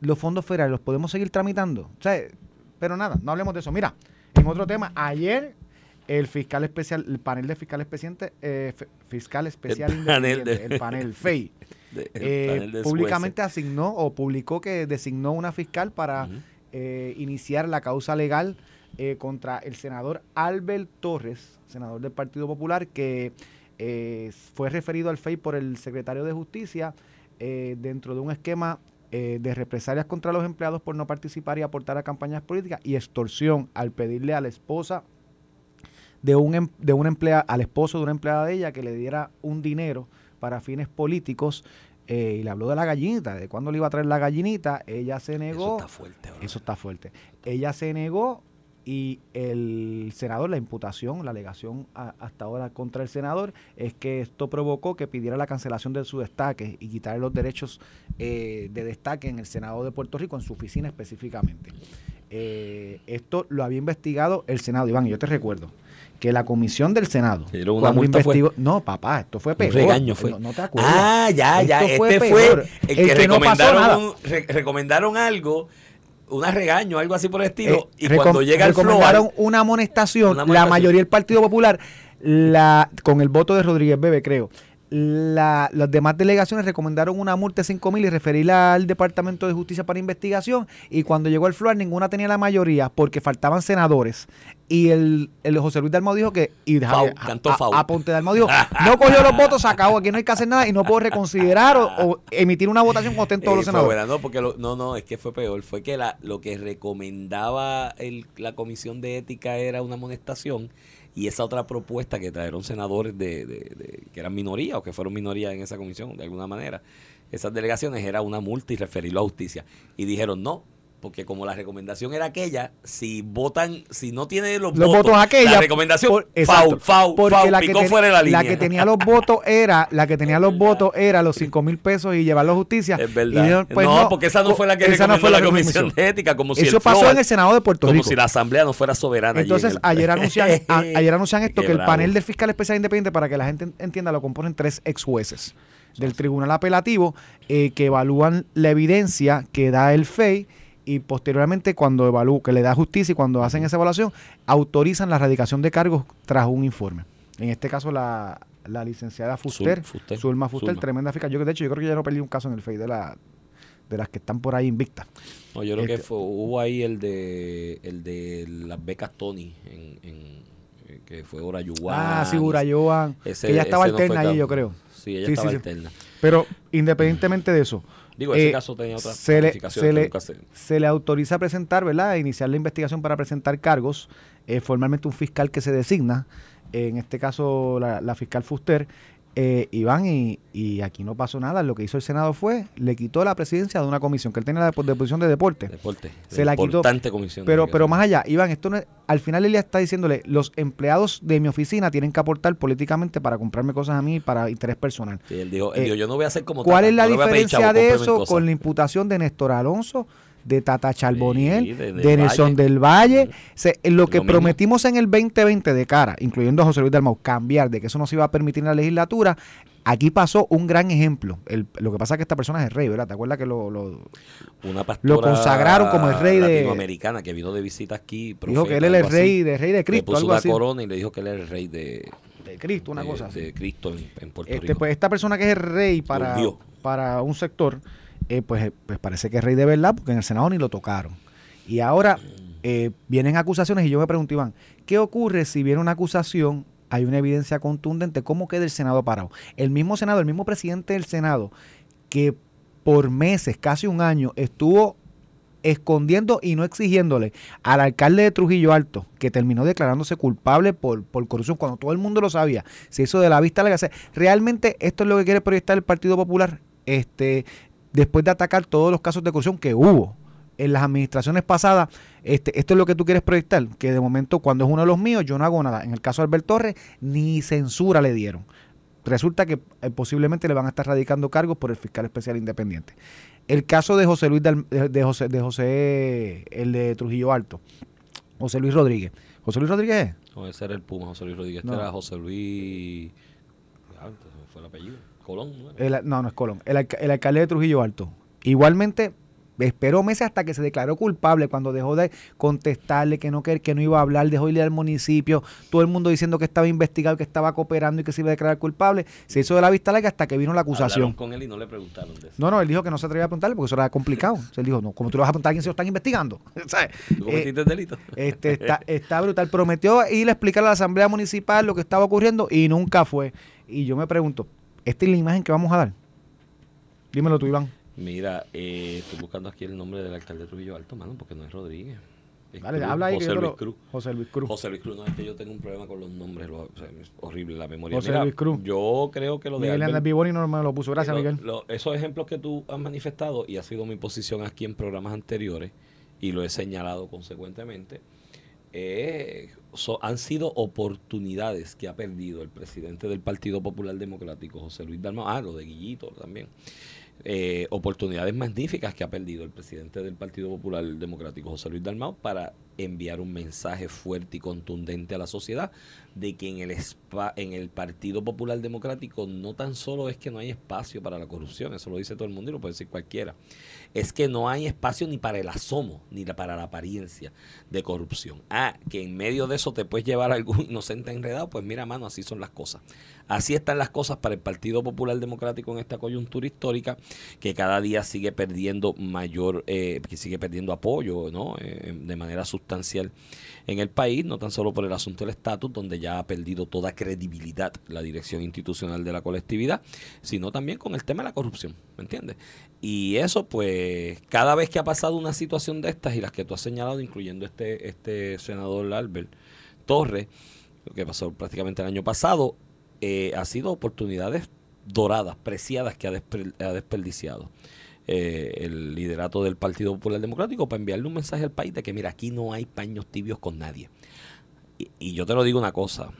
los fondos federales los podemos seguir tramitando. O sea, pero nada, no hablemos de eso. Mira, en otro tema, ayer el fiscal especial, el panel de fiscal especial, eh, fiscal especial El panel de- el panel FEI, <laughs> De- el eh, panel de públicamente asignó o publicó que designó una fiscal para eh, iniciar la causa legal eh, contra el senador Albert Torres, senador del Partido Popular, que eh, fue referido al FEI por el secretario de Justicia dentro de un esquema de represalias contra los empleados por no participar y aportar a campañas políticas y extorsión al pedirle a la esposa de un, em- de una emplea, al esposo de una empleada de ella que le diera un dinero para fines políticos eh, y le habló de la gallinita, de cuándo le iba a traer la gallinita, ella se negó. Eso está fuerte. bro. Eso está fuerte. Ella se negó y el senador, la imputación, la alegación a- hasta ahora contra el senador es que esto provocó que pidiera la cancelación de su destaque y quitarle los derechos eh, de destaque en el Senado de Puerto Rico, en su oficina específicamente. Eh, esto lo había investigado el Senado, Iván, y yo te recuerdo que la comisión del Senado, ¿Le dieron una cuando multa, fue? investigó, no, papá, esto fue peor. regaño fue. No, no te acuerdas. Ah, ya, ya. Esto este fue el, El que, que no pasó nada. recomendaron, un- re- recomendaron algo, una regaño, algo así por el estilo. Eh, y cuando llega el recomendaron floor, una amonestación, Una la mayoría del Partido Popular, la con el voto de Rodríguez Bebe, creo. La- las demás delegaciones recomendaron una multa de 5 mil y referirla al Departamento de Justicia para investigación. Y cuando llegó el FLOAR, ninguna tenía la mayoría porque faltaban senadores. Y el, el José Luis Dalmau dijo que. Y Fau, a- cantó a- Fau. a Ponte Dalmau dijo: <laughs> No cogió los votos, se acabó. Aquí no hay que hacer nada y no puedo reconsiderar o, o emitir una votación cuando estén todos eh, los fue senadores. buena, no, porque lo- no, no, es que fue peor. Fue que la, lo que recomendaba el- la Comisión de Ética era una amonestación y esa otra propuesta que trajeron senadores de, de- de- que eran minoría o que fueron minoría en esa comisión, de alguna manera, esas delegaciones era una multa y referirlo a justicia. Y dijeron no. Porque como la recomendación era aquella, si votan, si no tiene los, los votos aquella la recomendación, por- exacto, foul, porque foul, la que, picó ten- fuera de la línea. que tenía los votos era la que tenía los votos <laughs> era los 5 mil pesos y llevarlo a justicia Es verdad. pues no, porque esa no fue la que esa no recomendó fue la, Comisión comisión. de Ética, como si eso el pasó floor- en el Senado de Puerto como Rico si la Asamblea no fuera soberana. entonces en el- ayer anuncian <laughs> a- ayer anuncian esto que el panel del fiscal especial independiente para que la gente entienda lo componen tres ex jueces del tribunal apelativo eh, que evalúan la evidencia que da el FEI y posteriormente cuando evalúa, que le da justicia y cuando hacen esa evaluación, autorizan la erradicación de cargos tras un informe. En este caso la, la licenciada Fuster, Fuster. Zulma Fuster, Zulma. tremenda fiscal. Yo de hecho yo creo que ya no perdí un caso en el FEI de la de las que están por ahí invictas. No, yo creo que Este- fue, hubo ahí el de el de las becas Tony, en, en- eh, que fue Orayuan. Ah, sí, Urayoan. Ese- que ella estaba ese no alterna ahí, yo creo. Sí, ella Sí, estaba sí, sí. alterna. Pero independientemente de eso, Digo, ese Eh, caso tenía otra se le, se le- se- se le autoriza a presentar, ¿verdad? A iniciar la investigación para presentar cargos. eh, formalmente un fiscal que se designa, en este caso la, la fiscal Fuster, eh, Iván, y, y aquí no pasó nada. Lo que hizo el Senado fue, le quitó la presidencia de una comisión, que él tenía la de, de deporte. Deporte. Se la quitó. Comisión. Pero, pero más allá, Iván, esto no es- al final ella está diciéndole, los empleados de mi oficina tienen que aportar políticamente para comprarme cosas a mí para interés personal. Sí, él dijo, él Eh, dijo, yo no voy a hacer como ¿Cuál es la no diferencia chavo, de eso cosas". con la imputación de Néstor Alonso, de Tata Charboniel, Sí, de- Nelson Valle. del Valle? Se- lo que Lo prometimos en el 2020 de cara, incluyendo a José Luis Dalmau, cambiar de que eso no se iba a permitir en la legislatura, aquí pasó un gran ejemplo. El- lo que pasa es que esta persona es el rey, ¿verdad? ¿Te acuerdas que lo, lo- Una pastora lo consagraron como el rey de- latinoamericana que vino de visita aquí. dijo que él era el así. rey de rey de Le Cristo, puso algo una así? corona y le dijo que él era el rey de, De Cristo, una de- cosa así. de Cristo en, en Puerto Este, Rico. pues esta persona que es el rey para, para un sector, eh, pues, eh, pues parece que es rey de verdad, porque en el Senado ni lo tocaron. Y ahora eh, vienen acusaciones y yo me pregunto, Iván, ¿qué ocurre si viene una acusación, hay una evidencia contundente, cómo queda el Senado parado? El mismo Senado, el mismo presidente del Senado, que por meses, casi un año, estuvo escondiendo y no exigiéndole al alcalde de Trujillo Alto, que terminó declarándose culpable por, por corrupción cuando todo el mundo lo sabía, se hizo de la vista larga. O sea, realmente esto es lo que quiere proyectar el Partido Popular, este, después de atacar todos los casos de corrupción que hubo en las administraciones pasadas, este, esto es lo que tú quieres proyectar, que de momento cuando es uno de los míos yo no hago nada. En el caso de Albert Torres, ni censura le dieron. Resulta que eh, posiblemente le van a estar radicando cargos por el fiscal especial independiente. El caso de José Luis de, de José, de José, el de Trujillo Alto, José Luis Rodríguez. José Luis Rodríguez es? No, ese era el Puma, José Luis Rodríguez. Este No. era José Luis. Fue el apellido. Colón, ¿no? El- no, no es Colón. El, el alcalde de Trujillo Alto. Igualmente, esperó meses hasta que se declaró culpable cuando dejó de contestarle que no, que, que no iba a hablar, dejó ir al municipio, todo el mundo diciendo que estaba investigado, que estaba cooperando y que se iba a declarar culpable. Se hizo de la vista larga hasta que vino la Hablaron acusación. con él y no le preguntaron de eso. No, no, él dijo que no se atrevía a preguntarle porque eso era complicado. O <laughs> sea, él dijo, no, como tú le vas a preguntar a alguien si lo están investigando. <laughs> ¿Sabes? ¿Tú Eh, cometiste el delito? <laughs> este, está, está brutal. Prometió ir a explicar a la Asamblea Municipal lo que estaba ocurriendo y nunca fue. Y yo me pregunto, ¿esta es la imagen que vamos a dar? Dímelo tú, Iván. Mira, eh, estoy buscando aquí el nombre del alcalde de Trujillo Alto, mano, porque no es Rodríguez. Es Cruz, habla ahí. José Luis Cruz. José Luis Cruz. José Luis Cruz, no es que yo tengo un problema con los nombres, lo- o sea, es horrible la memoria. José Mira, Luis Cruz. Yo creo que lo de Miguel Albert- Hernández Vivoni no me lo puso. Gracias, lo- Miguel. lo- esos ejemplos que tú has manifestado y ha sido mi posición aquí en programas anteriores y lo he señalado consecuentemente, eh, han sido oportunidades que ha perdido el presidente del Partido Popular Democrático, José Luis Dalmau, ah, lo de Guillito también, eh, oportunidades magníficas que ha perdido el presidente del Partido Popular Democrático, José Luis Dalmau, para enviar un mensaje fuerte y contundente a la sociedad de que en el, espa- en el Partido Popular Democrático no tan solo es que no hay espacio para la corrupción, eso lo dice todo el mundo y lo puede decir cualquiera, es que no hay espacio ni para el asomo, ni para la apariencia de corrupción. Ah, que en medio de eso te puedes llevar a algún inocente enredado, pues mira, mano, así son las cosas. Así están las cosas para el Partido Popular Democrático en esta coyuntura histórica, que cada día sigue perdiendo mayor, eh, que sigue perdiendo apoyo, ¿no? Eh, de manera sustancial en el país, no tan solo por el asunto del estatus, donde ya ha perdido toda credibilidad la dirección institucional de la colectividad, sino también con el tema de la corrupción, ¿me entiendes? Y eso, pues, cada vez que ha pasado una situación de estas y las que tú has señalado, incluyendo este, este senador Albert Torres, lo que pasó prácticamente el año pasado, eh, ha sido oportunidades doradas, preciadas que ha, desper- ha desperdiciado eh, el liderato del Partido Popular Democrático para enviarle un mensaje al país de que, mira, aquí no hay paños tibios con nadie. Y, y yo te lo digo una cosa,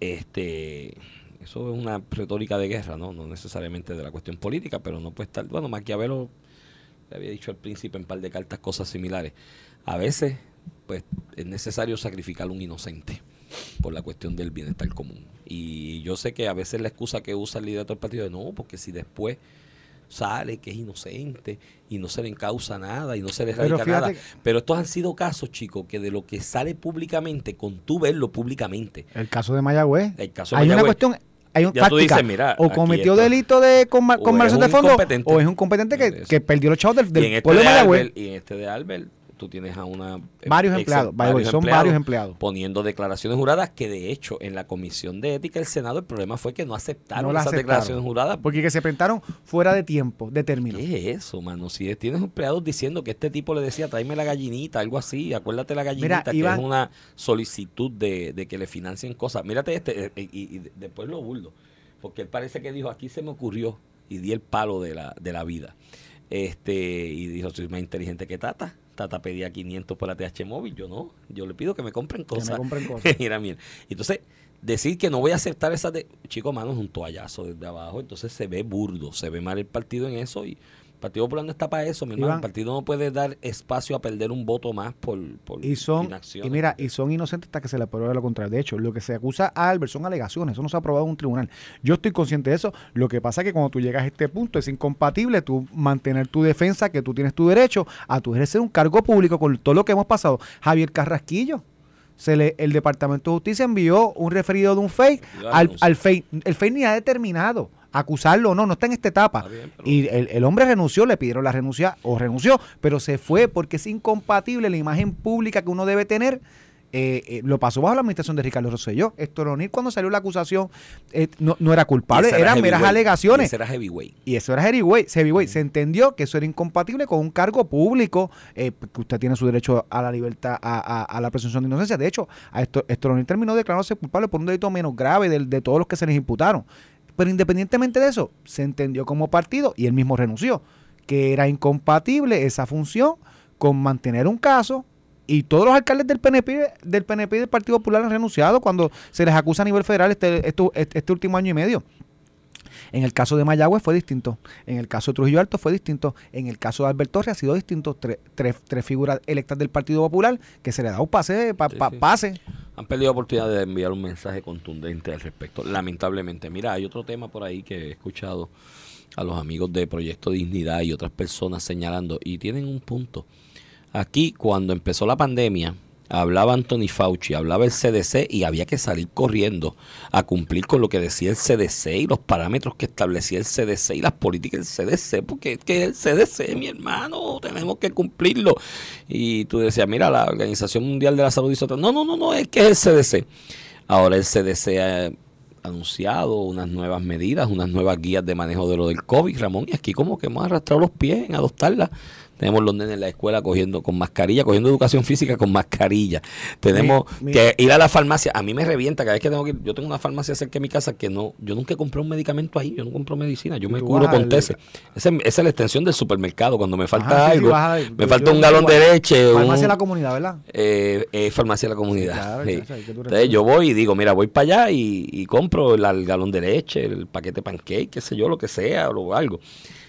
este, eso es una retórica de guerra, ¿no? No necesariamente de la cuestión política, pero no puede estar, bueno, Maquiavelo le había dicho al príncipe en par de cartas cosas similares. A veces, pues, es necesario sacrificar a un inocente por la cuestión del bienestar común. Y yo sé que a veces la excusa que usa el liderato del partido es no, porque si después sale que es inocente y no se le encausa nada y no se le radica nada. Pero estos han sido casos, chicos, que de lo que sale públicamente, con tú verlo públicamente, El caso de Mayagüez. el caso de hay una cuestión, hay un Ya tú táctica. dices, mira, o cometió delito de con, ma- o con es malversación de incompetente. o es un competente que, que perdió los chavos del, del este pueblo de Mayagüez. Albert, y en este de Albert, tú tienes a una eh, Varios ex- empleados, way, son varios empleados. poniendo declaraciones juradas que de hecho en la comisión de ética del Senado el problema fue que no aceptaron No esas aceptaron. declaraciones juradas Porque que se presentaron fuera de tiempo, de término. ¿Qué es eso, mano? Si tienes empleados diciendo que este tipo le decía, tráeme la gallinita, algo así, acuérdate la gallinita, Mira, que Iván- es una solicitud de, de que le financien cosas. Mírate este, eh, y, y después lo burdo, porque él parece que dijo, aquí se me ocurrió, y di el palo de la, de la vida. Este, y dijo, soy más inteligente que Tata. Tata pedía 500 por la TH móvil, yo no, yo le pido que me compren Que me cosas. compren <laughs> cosas. mira, mira. Entonces, decir que no voy a aceptar esa de chico mano es un toallazo desde abajo entonces se ve burdo se ve mal el partido en eso y Partido Popular no está para eso mi hermano el partido no puede dar espacio a perder un voto más por, por Y son, inacción y mira, y son inocentes hasta que se le pruebe lo contrario. De hecho, lo que se acusa a Albert son alegaciones, eso no se ha aprobado en un tribunal. Yo estoy consciente de eso. Lo que pasa es que cuando tú llegas a este punto es incompatible tú mantener tu defensa, que tú tienes tu derecho a tu ejercer un cargo público con todo lo que hemos pasado. Javier Carrasquillo. Se le, el Departamento de Justicia envió un referido de un fake al, al fake. El fake ni ha determinado acusarlo o no, no está en esta etapa. Está bien, pero- Y el, el hombre renunció, le pidieron la renuncia o renunció, pero se fue porque es incompatible la imagen pública que uno debe tener eh, eh, lo pasó bajo la administración de Ricardo Rosselló. Héctor O'Neill, cuando salió la acusación, eh, no, no era culpable, era eran meras heavyweight. Y alegaciones. ese era heavyweight. Y eso era heavyweight. heavyweight. Se entendió que eso era incompatible con un cargo público, eh, que usted tiene su derecho a la libertad, a, a- a la presunción de inocencia. De hecho, a esto, Héctor O'Neill terminó declarándose culpable por un delito menos grave del- de, todos los que se les imputaron. Pero independientemente de eso, se entendió como partido y él mismo renunció, que era incompatible esa función con mantener un caso. Y todos los alcaldes del PNP, del PNP y del Partido Popular han renunciado cuando se les acusa a nivel federal este, este, este último año y medio. En el caso de Mayagüez fue distinto. En el caso de Trujillo Alto fue distinto. En el caso de Alberto Torres ha sido distinto. Tre- tres, tres figuras electas del Partido Popular que se le da un pase, pa- Sí, pa- sí. pase. Han perdido la oportunidad de enviar un mensaje contundente al respecto, lamentablemente. Mira, hay otro tema por ahí que he escuchado a los amigos de Proyecto Dignidad y otras personas señalando, y tienen un punto. Aquí, cuando empezó la pandemia, hablaba Anthony Fauci, hablaba el CDC y había que salir corriendo a cumplir con lo que decía el CDC y los parámetros que establecía el CDC y las políticas del CDC, porque es que el CDC, mi hermano, tenemos que cumplirlo. Y tú decías, mira, la Organización Mundial de la Salud dice otra. No, no, no, no, es que es el CDC. Ahora el CDC ha anunciado unas nuevas medidas, unas nuevas guías de manejo de lo del COVID, Ramón, y aquí como que hemos arrastrado los pies en adoptarlas. Tenemos los nenes en la escuela cogiendo con mascarilla, cogiendo educación física con mascarilla. Tenemos Mi- mi- que ir a la farmacia. A mí me revienta cada vez que tengo que ir. Yo tengo una farmacia cerca de mi casa que no, yo nunca compré un medicamento ahí, yo no compro medicina, yo me vas con TESE. Esa, esa es la extensión del supermercado. Cuando me falta Ajá, sí, algo, me falta un galón de leche, Farmacia de la comunidad, ¿verdad? eh, eh, farmacia de la comunidad. Claro, sí. Entonces yo voy y digo, mira, voy para allá y, y compro el, el galón de leche, el paquete de pancake, qué sé yo, lo que sea, o algo.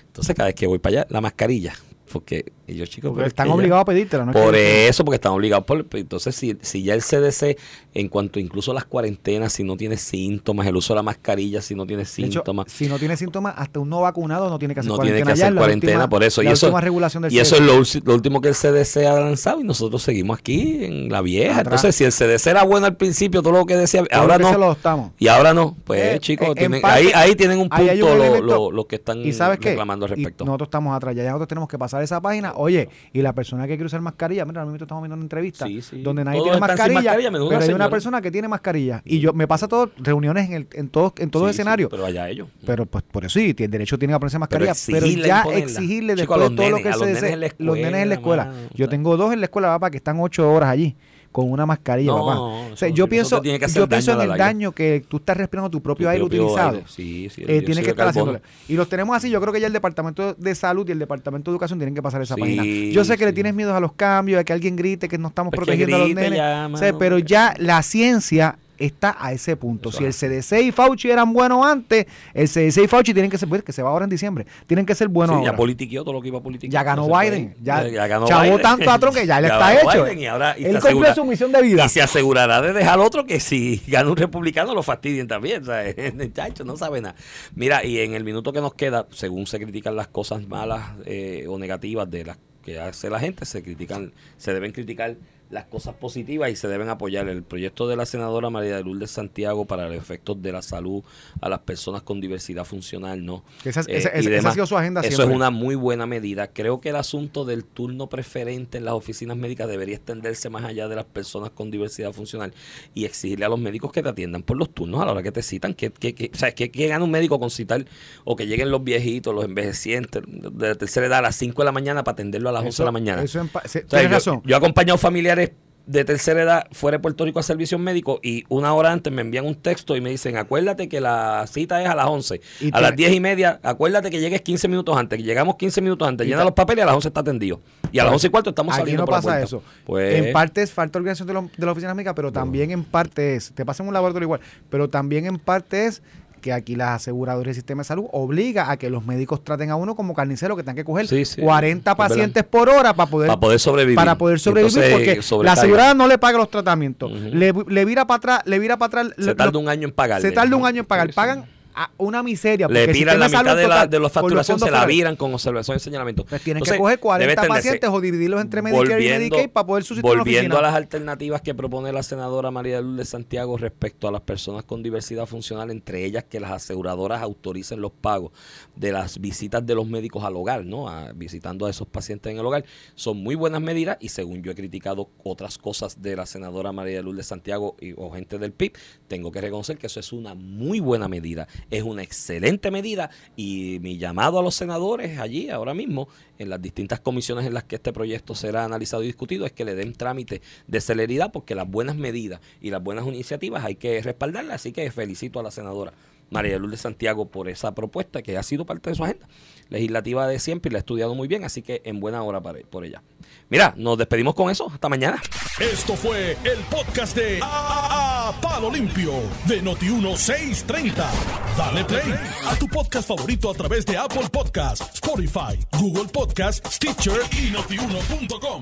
Entonces cada vez que voy para allá, la mascarilla. Porque Porque es están que ya- obligados a pedírtela, ¿no? es por que- eso, porque están obligados por... pues, Entonces, si, si ya el CDC, en cuanto incluso a las cuarentenas, si no tiene síntomas, el uso de la mascarilla, si no tiene hecho, síntomas, si no tiene síntomas, hasta un no vacunado no tiene que hacer no cuarentena. tiene que hacer cuarentena última- por eso. y eso, regulación del y eso es lo, último que el CDC ha lanzado y nosotros seguimos aquí en la vieja. Atrás. Entonces, si el CDC era bueno al principio, todo lo que decía, Todo ahora que se no. lo adoptamos. Y ahora no. Pues, Eh, chicos, en tienen- parte, ahí, ahí tienen un punto un lo- los que están ¿Y sabes reclamando al Y respecto. nosotros estamos atrás, ya nosotros tenemos que pasar esa página. Oye, y la persona que quiere usar mascarilla, mira, ahora mismo estamos viendo una entrevista Sí, sí. donde nadie Todos tiene mascarilla, mascarilla, pero una hay una persona que tiene mascarilla. Y yo me pasa todo, reuniones en, el, en todos en todo Sí, sí, escenario. pero allá ellos. Pero pues por eso sí, tiene derecho tiene que ponerse mascarilla, pero, exigirle ya imponerla. exigirle Chico, a después de todo lo que a se la los nenes en la escuela, mano, Yo tengo dos en la escuela, papá, que están ocho horas allí con una mascarilla, No, papá. O sea, yo pienso, que yo pienso en el daño que tú estás respirando tu propio aire propio utilizado. aire. Sí, sí, Eh, tiene que estar haciéndolo. Y los tenemos así. Yo creo que ya el Departamento de Salud y el Departamento de Educación tienen que pasar esa Sí, página. Yo sé que le tienes miedo a los cambios, a que alguien grite, que no estamos Pues protegiendo a los nenes. ya, O sea, mano, pero ya la ciencia está a ese punto. Eso si el es. CDC y Fauci eran buenos antes, el CDC y Fauci tienen que ser, pues, que se va ahora en diciembre, tienen que ser buenos Sí, ahora. ya politiqueó todo lo que iba a politiquear. Ya ganó No. Biden, ya ganó chavó Biden. tanto a Trump que ya le <laughs> está ganó hecho. Biden y ahora y Él asegura- su misión de vida. Y se asegurará de dejar al otro que si <laughs> gana un republicano lo fastidien también. O sea, el <laughs> chacho no sabe nada. Mira, y en el minuto que nos queda, según se critican las cosas malas eh, o negativas de las que hace la gente, se critican, se deben criticar las cosas positivas y se deben apoyar el proyecto de la senadora María de Lourdes Santiago para los efectos de la salud a las personas con diversidad funcional, ¿no? Que esa- Eh, esa- ha sido su agenda Eso siempre. es una muy buena medida. Creo que el asunto del turno preferente en las oficinas médicas debería extenderse más allá de las personas con diversidad funcional y exigirle a los médicos que te atiendan por los turnos a la hora que te citan. que que que- o sea, ¿qué, qué gana un médico con citar o que lleguen los viejitos, los envejecientes de la tercera edad a las 5 de la mañana para atenderlo a las 11 de la mañana? Eso O sea, tienes yo, razón. yo he acompañado familiares de tercera edad fuera de Puerto Rico a servicios médicos y una hora antes me envían un texto y me dicen, acuérdate que la cita es a las 11. Y a las 10 y media, acuérdate que llegues 15 minutos antes, que llegamos 15 minutos antes, llena los papeles y a las 11 está atendido. Y a las 11 y cuarto estamos Aquí saliendo no por la pasa puerta. eso. Pues, En parte es falta de organización de, lo- de las oficinas médicas, pero también en parte es, te pasa en un laboratorio igual, pero también en parte es que aquí las aseguradoras del sistema de salud obliga a que los médicos traten a uno como carnicero que tengan que coger Sí, sí, 40 es verdad. pacientes por hora para poder para poder sobrevivir. para poder sobrevivir Entonces, porque la sobrecarga. asegurada no le paga los tratamientos Ujú. le, le vira para atrás le vira para atrás Se lo- tarda un año en pagarle. se tarda un año en pagar pagan a una miseria. Le porque piran la mitad de, la, de los facturación, fondos se la viran con observación y señalamiento. Pues tienes Entonces, que coger 40 debe entenderse, pacientes o dividirlos entre Medicare y Medicaid para poder la volviendo a las alternativas que propone la senadora María de Lourdes Santiago respecto a las personas con diversidad funcional, entre ellas que las aseguradoras autoricen los pagos de las visitas de los médicos al hogar, ¿no? A- visitando a esos pacientes en el hogar, son muy buenas medidas y según yo he criticado otras cosas de la senadora María de Lourdes Santiago y, o gente del PIB, tengo que reconocer que eso es una muy buena medida, es una excelente medida y mi llamado a los senadores allí ahora mismo en las distintas comisiones en las que este proyecto será analizado y discutido es que le den trámite de celeridad porque las buenas medidas y las buenas iniciativas hay que respaldarlas, así que felicito a la senadora María Lourdes Santiago por esa propuesta que ha sido parte de su agenda legislativa de siempre y la ha estudiado muy bien, así que en buena hora para, por ella. Mira, nos despedimos con eso, hasta mañana. Esto fue el podcast de A, A- Palo Limpio de Noti1630. Dale play a tu podcast favorito a través de Apple Podcasts, Spotify, Google Podcasts, Stitcher y notiuno.com.